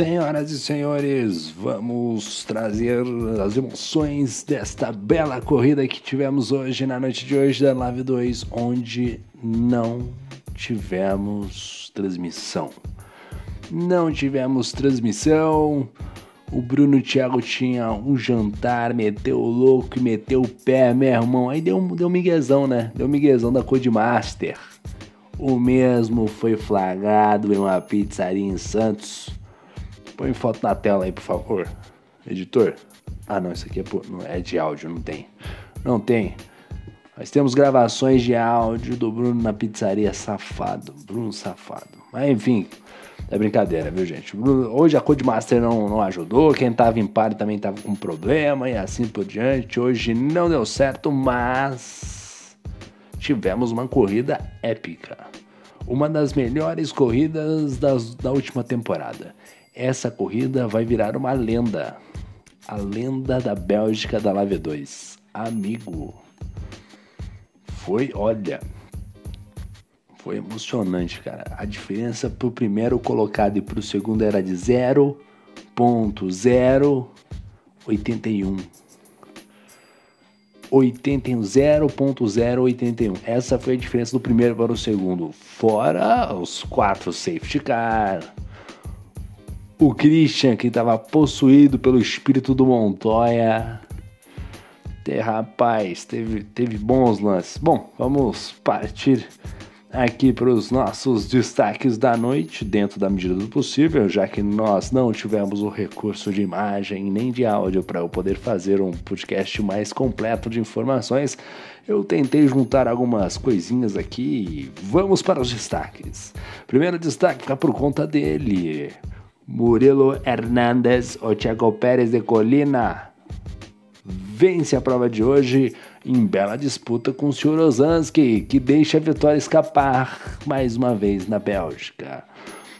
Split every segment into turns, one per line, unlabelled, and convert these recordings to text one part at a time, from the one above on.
Senhoras e senhores, vamos trazer as emoções desta bela corrida que tivemos hoje, na noite de hoje da Live 2, onde não tivemos transmissão. Não tivemos transmissão. O Bruno Thiago tinha um jantar, meteu o louco e meteu o pé, meu irmão. Aí deu, deu um miguezão, né? Deu um miguezão da Codemaster. O mesmo foi flagrado em uma pizzaria em Santos Põe foto na tela aí, por favor. Editor. Ah, não, isso aqui é, por, é de áudio, não tem. Não tem. Nós temos gravações de áudio do Bruno na pizzaria safado. Bruno safado. Mas enfim, é brincadeira, viu, gente? Hoje a Codemaster não, não ajudou. Quem tava em par também tava com problema e assim por diante. Hoje não deu certo, mas tivemos uma corrida épica. Uma das melhores corridas das, da última temporada. Essa corrida vai virar uma lenda. A lenda da Bélgica da Lave 2. Amigo. Foi, olha. Foi emocionante, cara. A diferença pro primeiro colocado e pro segundo era de 0.081. 81, 0.081. Essa foi a diferença do primeiro para o segundo. Fora os quatro safety car, o Christian, que estava possuído pelo espírito do Montoya. E, rapaz, teve, teve bons lances. Bom, vamos partir aqui para os nossos destaques da noite, dentro da medida do possível, já que nós não tivemos o recurso de imagem nem de áudio para eu poder fazer um podcast mais completo de informações. Eu tentei juntar algumas coisinhas aqui e vamos para os destaques. Primeiro destaque fica por conta dele. Murilo Hernandes ou Thiago Pérez de Colina vence a prova de hoje em bela disputa com o Sr. Ozanski, que deixa a vitória escapar mais uma vez na Bélgica.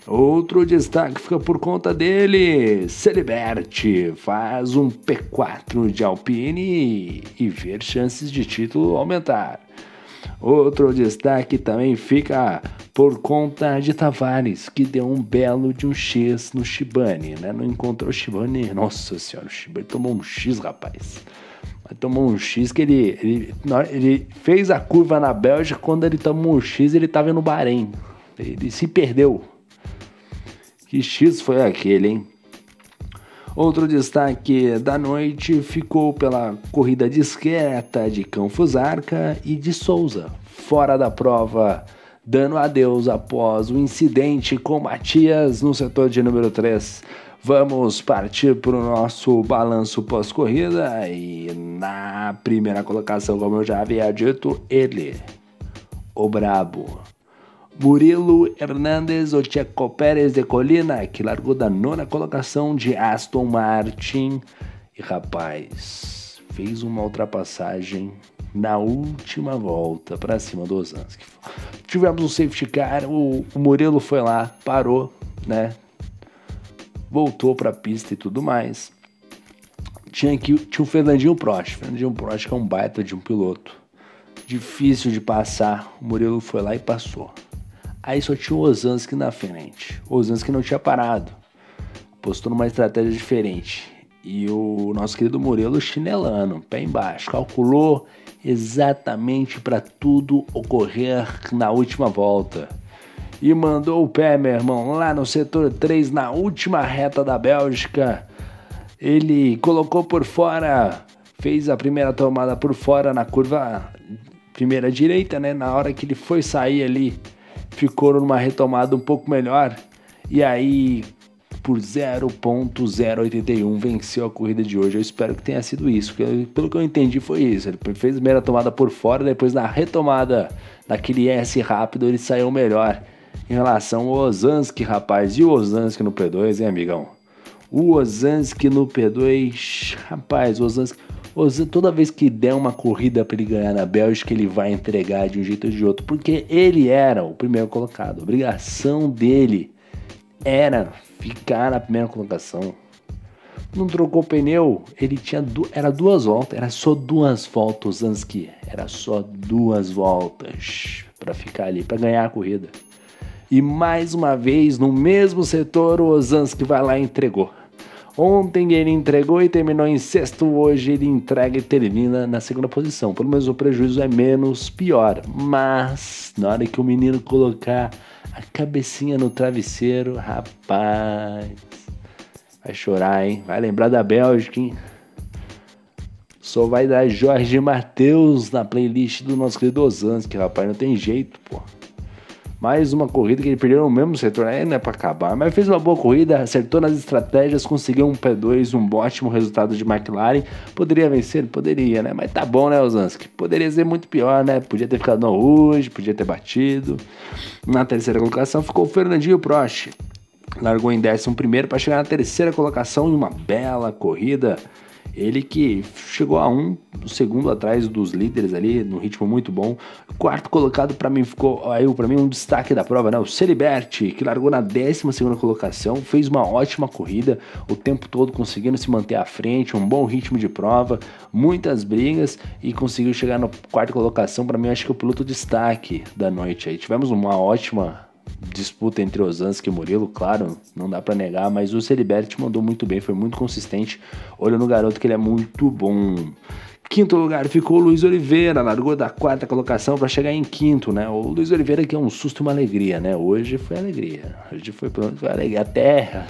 Outro destaque fica por conta dele. Celiberti faz um P4 de Alpine e ver chances de título aumentar. Outro destaque também fica por conta de Tavares, que deu um belo de um X no Shibane, né? Não encontrou o Shibane, nossa senhora, o Shibane tomou um X, rapaz. Mas tomou um X que ele, ele, ele fez a curva na Bélgica, quando ele tomou um X, ele estava no Bahrein. Ele se perdeu. Que X foi aquele, hein? Outro destaque da noite ficou pela corrida discreta de Canfusarca e de Souza, fora da prova, dando adeus após o incidente com Matias no setor de número 3. Vamos partir para o nosso balanço pós-corrida e na primeira colocação, como eu já havia dito, ele, o Brabo. Murilo Hernandes ou Checo Pérez de Colina, que largou da nona colocação de Aston Martin. E rapaz, fez uma ultrapassagem na última volta para cima do Osanski. Tivemos um safety car, o, o Murilo foi lá, parou, né? Voltou para a pista e tudo mais. Tinha, aqui, tinha o Fernandinho Prost. Fernandinho Prost que é um baita de um piloto. Difícil de passar. O Murilo foi lá e passou. Aí só tinha o Osansky na frente. O Osansky não tinha parado. Postou numa estratégia diferente. E o nosso querido Murilo chinelando, pé embaixo. Calculou exatamente para tudo ocorrer na última volta. E mandou o pé, meu irmão, lá no setor 3, na última reta da Bélgica. Ele colocou por fora, fez a primeira tomada por fora na curva primeira direita, né? Na hora que ele foi sair ali ficou numa retomada um pouco melhor e aí por 0.081 venceu a corrida de hoje. Eu espero que tenha sido isso, porque pelo que eu entendi foi isso. Ele fez a primeira tomada por fora, depois na retomada daquele S rápido ele saiu melhor em relação ao Osansky, rapaz. E o Osansky no P2, hein, amigão? O Osansky no P2, rapaz, o toda vez que der uma corrida para ele ganhar na Bélgica, ele vai entregar de um jeito ou de outro, porque ele era o primeiro colocado. A obrigação dele era ficar na primeira colocação. Não trocou pneu, ele tinha du era duas voltas, era só duas voltas antes que era só duas voltas para ficar ali, para ganhar a corrida. E mais uma vez, no mesmo setor, o Ozanski vai lá e entregou. Ontem ele entregou e terminou em sexto, hoje ele entrega e termina na segunda posição. Pelo menos o prejuízo é menos pior. Mas na hora que o menino colocar a cabecinha no travesseiro, rapaz, vai chorar, hein? Vai lembrar da Bélgica, hein? Só vai dar Jorge Matheus na playlist do nosso querido Osansky, rapaz, não tem jeito, pô. Mais uma corrida que ele perdeu no mesmo setor, aí não é pra acabar, mas fez uma boa corrida, acertou nas estratégias, conseguiu um P2, um ótimo resultado de McLaren. Poderia vencer? Poderia, né? Mas tá bom, né, Osansky? Poderia ser muito pior, né? Podia ter ficado no hoje, podia ter batido. Na terceira colocação ficou o Fernandinho Prost. Largou em décimo primeiro para chegar na terceira colocação em uma bela corrida ele que chegou a um segundo atrás dos líderes ali, no ritmo muito bom. Quarto colocado para mim ficou aí para mim um destaque da prova, né? O Celiberti, que largou na 12 segunda colocação, fez uma ótima corrida, o tempo todo conseguindo se manter à frente, um bom ritmo de prova, muitas brigas e conseguiu chegar na quarta colocação. Para mim, acho que é o piloto destaque da noite aí. Tivemos uma ótima disputa entre Osansky e Murilo, claro, não dá para negar, mas o Celiberti mandou muito bem, foi muito consistente. Olha no garoto que ele é muito bom. Quinto lugar ficou o Luiz Oliveira, largou da quarta colocação para chegar em quinto, né? O Luiz Oliveira que é um susto e uma alegria, né? Hoje foi alegria, hoje foi, foi alegria. A terra,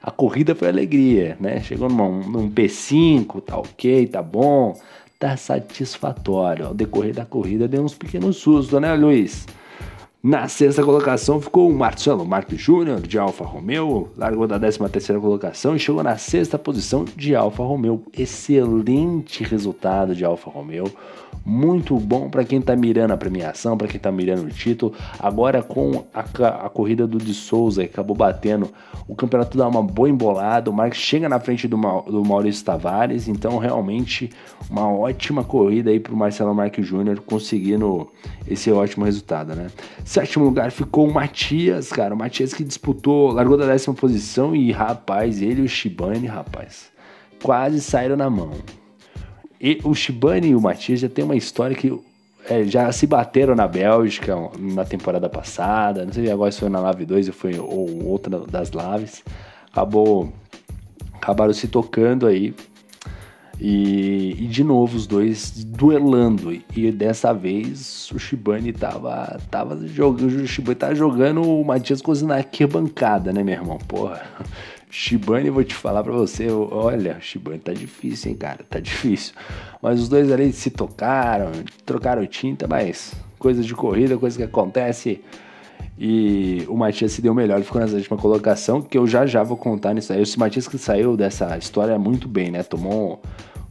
a corrida foi alegria, né? Chegou numa, num P5, tá ok, tá bom, tá satisfatório. Ao decorrer da corrida deu uns pequenos sustos, né, Luiz? Na sexta colocação ficou o Marcelo Marques Júnior de Alfa Romeo, largou da 13 terceira colocação e chegou na sexta posição de Alfa Romeo. Excelente resultado de Alfa Romeo, muito bom para quem está mirando a premiação, para quem está mirando o título. Agora com a, a corrida do de Souza, que acabou batendo, o campeonato dá uma boa embolada, o Marques chega na frente do, do Maurício Tavares, então realmente uma ótima corrida aí para o Marcelo Marques Júnior conseguindo esse ótimo resultado, né? Sétimo lugar ficou o Matias, cara. O Matias que disputou, largou da décima posição e, rapaz, ele e o Shibane, rapaz, quase saíram na mão. E o Shibane e o Matias já tem uma história que é, já se bateram na Bélgica na temporada passada. Não sei agora se foi na Lave 2 ou foi ou outra das Laves. Acabou, acabaram se tocando aí e, e, de novo os dois duelando. E dessa vez o Shibane tava, tava jogando. O Shibane tava jogando o Matias Cozinha na arquibancada, né, meu irmão? Porra. Shibane, vou te falar pra você, olha, Shibane tá difícil, hein, cara, tá difícil. Mas os dois ali se tocaram, trocaram tinta, mas coisa de corrida, coisa que acontece. E o Matias se deu melhor, ele ficou nessa última colocação, que eu já já vou contar nisso aí. O Matias que saiu dessa história muito bem, né? Tomou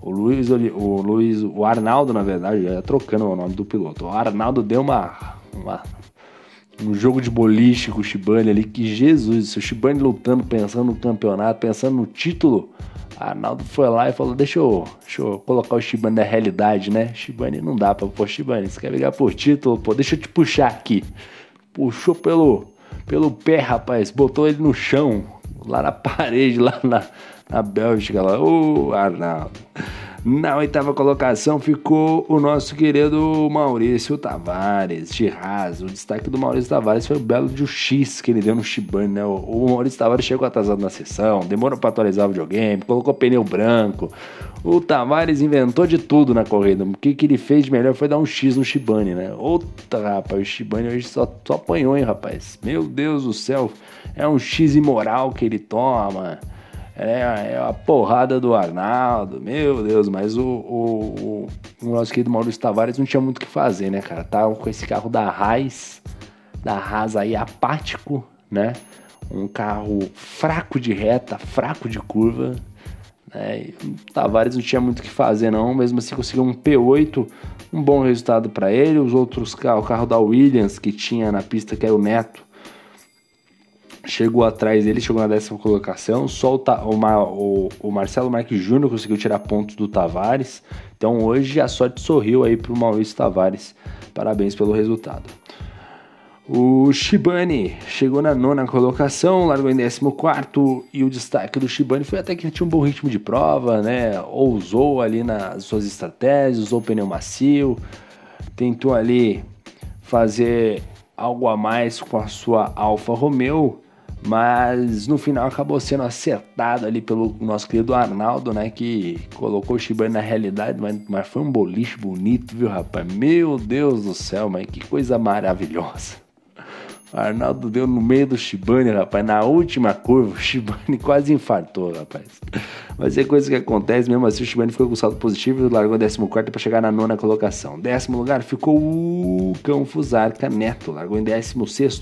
o Luiz, o Luiz, o Arnaldo, na verdade, já trocando o nome do piloto. O Arnaldo deu uma, uma um jogo de boliche com o Shibane ali, que Jesus, o Shibane lutando, pensando no campeonato, pensando no título. Arnaldo foi lá e falou: deixa eu, deixa eu colocar o Shibane na realidade, né? Shibane não dá pra pôr Shibane, você quer brigar por título? Pô, deixa eu te puxar aqui puxou pelo, pelo pé, rapaz, botou ele no chão, lá na parede, lá na, na Bélgica, lá, ô Arnaldo. Na oitava colocação ficou o nosso querido Maurício Tavares, Haas. O destaque do Maurício Tavares foi o belo de X que ele deu no Shibane, né? O Maurício Tavares chegou atrasado na sessão, demorou para atualizar o videogame, colocou pneu branco. O Tavares inventou de tudo na corrida. O que, que ele fez de melhor foi dar um X no Shibane, né? Outra, rapaz, o Shibane hoje só, só apanhou, hein, rapaz? Meu Deus do céu, é um X imoral que ele toma. É, é a porrada do Arnaldo, meu Deus, mas o, o, o, o nosso querido Maurício Tavares não tinha muito o que fazer, né, cara? Tava com esse carro da Raiz, da Haas aí apático, né? Um carro fraco de reta, fraco de curva. Né? o Tavares não tinha muito o que fazer, não. Mesmo assim, conseguiu um P8, um bom resultado para ele. Os outros carros, o carro da Williams que tinha na pista, que era o Neto, chegou atrás dele, chegou na décima colocação. Só o, o, o Marcelo Marques Júnior conseguiu tirar pontos do Tavares. Então hoje a sorte sorriu aí para o Maurício Tavares. Parabéns pelo resultado. O Shibane chegou na nona colocação, largou em 14 e o destaque do Shibane foi até que tinha um bom ritmo de prova, né? Ousou ali nas suas estratégias, usou pneu macio, tentou ali fazer algo a mais com a sua Alfa Romeo, mas no final acabou sendo acertado ali pelo nosso querido Arnaldo, né? Que colocou o Shibane na realidade, mas, mas foi um boliche bonito, viu, rapaz? Meu Deus do céu, mas que coisa maravilhosa. Arnaldo deu no meio do Shibane, rapaz, na última curva, o Shibane quase infartou, rapaz. Mas é coisa que acontece, mesmo assim o Shibane ficou com saldo positivo largou 14 para chegar na nona colocação. Décimo lugar ficou o Cão Fusarca Neto, largou em 16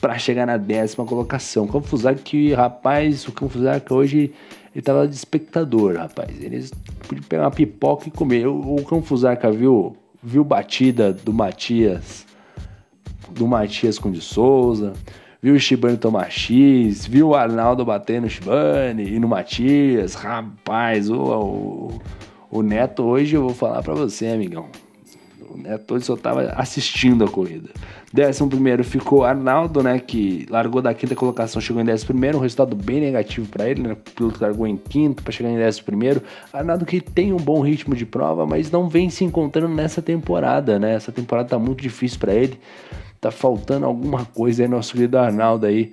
para chegar na décima colocação. Cão Fusarca que, rapaz, o Cão Fusarca hoje ele tava de espectador, rapaz. Eles podiam pegar uma pipoca e comer. O, o Cão Fusarca viu, viu batida do Matias do Matias com de Souza, viu o Shibane tomar X, viu o Arnaldo bater no Shibane e no Matias. Rapaz, o, o, o Neto hoje eu vou falar para você, amigão. O Neto hoje só tava assistindo a corrida. Décimo primeiro ficou Arnaldo, né? Que largou da quinta colocação, chegou em décimo primeiro, um resultado bem negativo para ele, né? O piloto largou em quinto para chegar em décimo primeiro. Arnaldo que tem um bom ritmo de prova, mas não vem se encontrando nessa temporada, né? Essa temporada tá muito difícil para ele tá faltando alguma coisa aí, nosso querido Arnaldo aí.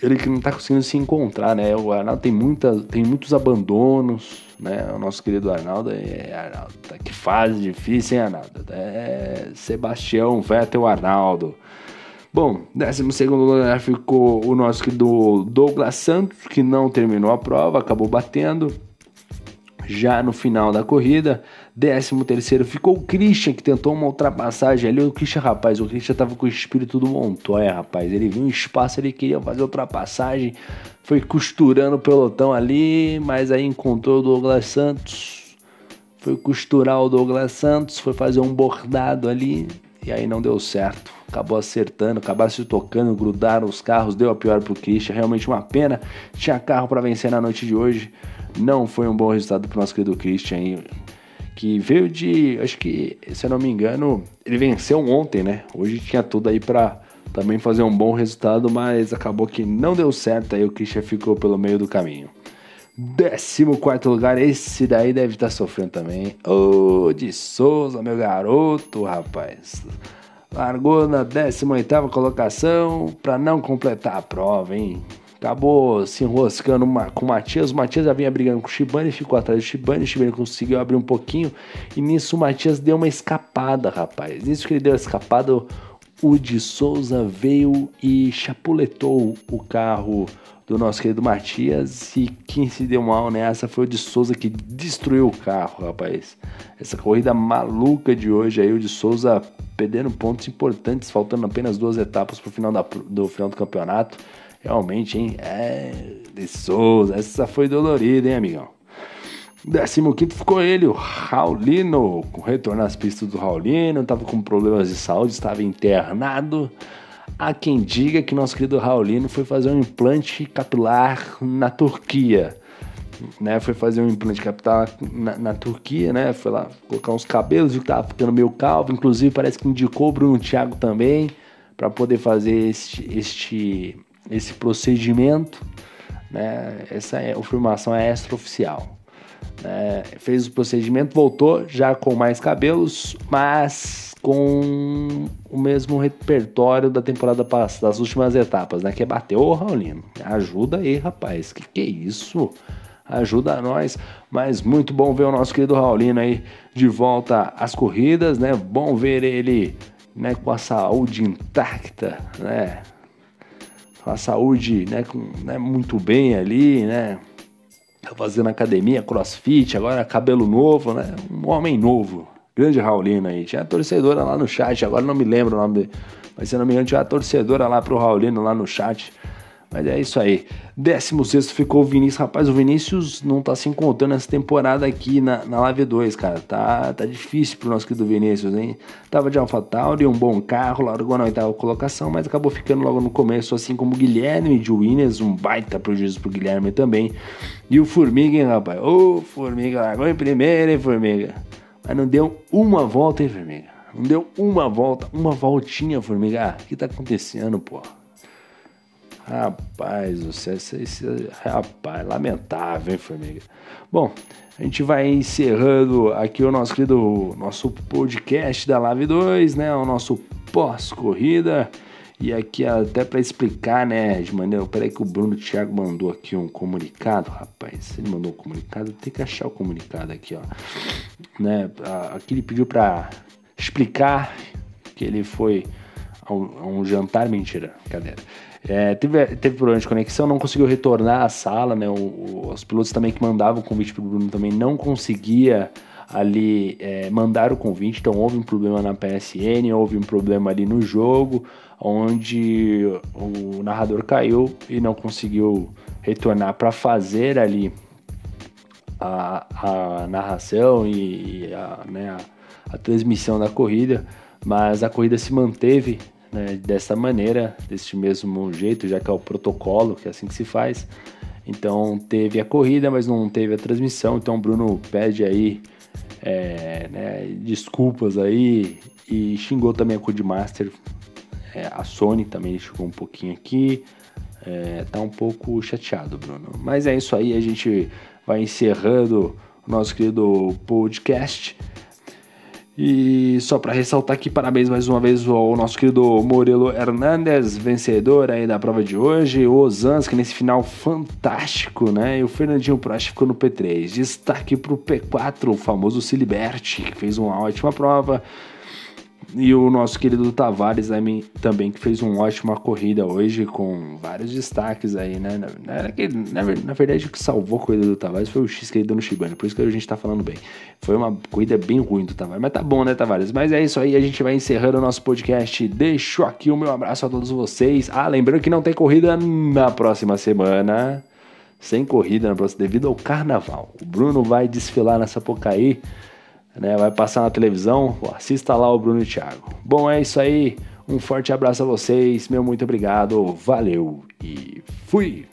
Ele que não tá conseguindo se encontrar, né? O Arnaldo tem, muita, tem muitos abandonos, né? O nosso querido Arnaldo é Arnaldo. Tá que fase difícil, hein, Arnaldo? É Sebastião Vettel Arnaldo. Bom, 12 lugar ficou o nosso querido Douglas Santos, que não terminou a prova, acabou batendo já no final da corrida. Décimo terceiro ficou o Christian, que tentou uma ultrapassagem ali. O Christian, rapaz, o Christian tava com o espírito do Montoya, rapaz. Ele viu um espaço, ele queria fazer ultrapassagem. Foi costurando o pelotão ali, mas aí encontrou o Douglas Santos. Foi costurar o Douglas Santos, foi fazer um bordado ali. E aí não deu certo. Acabou acertando, acabaram se tocando, grudaram os carros, deu a pior pro Christian. Realmente uma pena. Tinha carro para vencer na noite de hoje. Não foi um bom resultado pro nosso querido Christian que veio de, acho que, se eu não me engano, ele venceu ontem, né? Hoje tinha tudo aí para também fazer um bom resultado, mas acabou que não deu certo, aí o Christian ficou pelo meio do caminho. 14 lugar, esse daí deve estar tá sofrendo também. Ô, oh, de Souza, meu garoto, rapaz. Largou na 18 colocação para não completar a prova, hein? Acabou se enroscando com o Matias. O Matias já vinha brigando com o Shibane, ficou atrás do Shibane. O Shibane conseguiu abrir um pouquinho. E nisso o Matias deu uma escapada, rapaz. Nisso que ele deu a escapada, o de Souza veio e chapuletou o carro do nosso querido Matias. E quem se deu mal nessa foi o de Souza que destruiu o carro, rapaz. Essa corrida maluca de hoje aí, o de Souza perdendo pontos importantes, faltando apenas duas etapas para o final, do final do campeonato. Realmente, hein? É. De Souza. Essa foi dolorida, hein, amigão? 15 ficou ele, o Raulino. Com retorno às pistas do Raulino. Tava com problemas de saúde, estava internado. Há quem diga que nosso querido Raulino foi fazer um implante capilar na Turquia. Né, foi fazer um implante capilar na, na, Turquia, né? Foi lá colocar uns cabelos, viu que tava ficando meio calvo. Inclusive, parece que indicou o Bruno Thiago também para poder fazer este, este esse procedimento, né, essa é, afirmação é extraoficial. É, fez o procedimento, voltou já com mais cabelos, mas com o mesmo repertório da temporada passada, das últimas etapas, né? Que é bater, ô Raulino, ajuda aí, rapaz, que que é isso? Ajuda nós, mas muito bom ver o nosso querido Raulino aí de volta às corridas, né? Bom ver ele né, com a saúde intacta, né? A saúde né, com, né, muito bem ali, né? Tá fazendo academia, crossfit, agora cabelo novo, né? Um homem novo. Grande Raulino aí. Tinha torcedora lá no chat, agora não me lembro o nome dele. Mas se não me engano, tinha uma torcedora lá pro Raulino lá no chat. Mas é isso aí. 16 ficou o Vinícius. Rapaz, o Vinícius não tá se encontrando essa temporada aqui na, na Live 2, cara. Tá, tá difícil pro nosso querido Vinícius, hein? Tava de AlphaTauri, um bom carro, largou na oitava colocação, mas acabou ficando logo no começo, assim como o Guilherme de Winners, um baita prejuízo pro Guilherme também. E o Formiga, hein, rapaz? Ô, Formiga, largou em primeiro, hein, Formiga? Mas não deu uma volta, hein, Formiga? Não deu uma volta, uma voltinha, Formiga. Ah, o que tá acontecendo, porra? Rapaz, você, esse, rapaz, lamentável, hein, família? Bom, a gente vai encerrando aqui o nosso querido nosso podcast da Live 2, né? O nosso pós-corrida. E aqui até para explicar, né, de maneira, peraí que o Bruno Thiago mandou aqui um comunicado, rapaz. Ele mandou um comunicado, tem que achar o comunicado aqui, ó. Né, aqui ele pediu para explicar que ele foi a um, a um jantar, mentira, cadê? É, teve, teve problema de conexão, não conseguiu retornar à sala, né? O, o, os pilotos também que mandavam o convite para o Bruno também não conseguia ali é, mandar o convite, então houve um problema na PSN, houve um problema ali no jogo, onde o narrador caiu e não conseguiu retornar para fazer ali a, a narração e a, né, a, a, transmissão da corrida, mas a corrida se manteve né, dessa maneira, deste mesmo jeito, já que é o protocolo, que é assim que se faz. Então teve a corrida, mas não teve a transmissão. Então o Bruno pede aí é, né, desculpas aí e xingou também a Codemaster é, a Sony também chegou um pouquinho aqui. É, tá um pouco chateado, Bruno. Mas é isso aí, a gente vai encerrando o nosso querido podcast. E só para ressaltar aqui, parabéns mais uma vez ao nosso querido Morelo Hernandes, vencedor aí da prova de hoje. O Ozanski nesse final fantástico, né? E o Fernandinho Prost ficou no P3. Destaque para o P4, o famoso Ciliberti, que fez uma ótima prova. E o nosso querido Tavares também, que fez uma ótima corrida hoje, com vários destaques aí, né? Na, na, na verdade, o que salvou a corrida do Tavares foi o X que ele deu no Shibane, por isso que a gente tá falando bem. Foi uma corrida bem ruim do Tavares, mas tá bom, né, Tavares? Mas é isso aí, a gente vai encerrando o nosso podcast. Deixo aqui o meu abraço a todos vocês. Ah, lembrando que não tem corrida na próxima semana. Sem corrida na próxima, devido ao carnaval. O Bruno vai desfilar nessa Sapucaí né? Vai passar na televisão, assista lá o Bruno e o Thiago. Bom, é isso aí. Um forte abraço a vocês, meu muito obrigado, valeu e fui!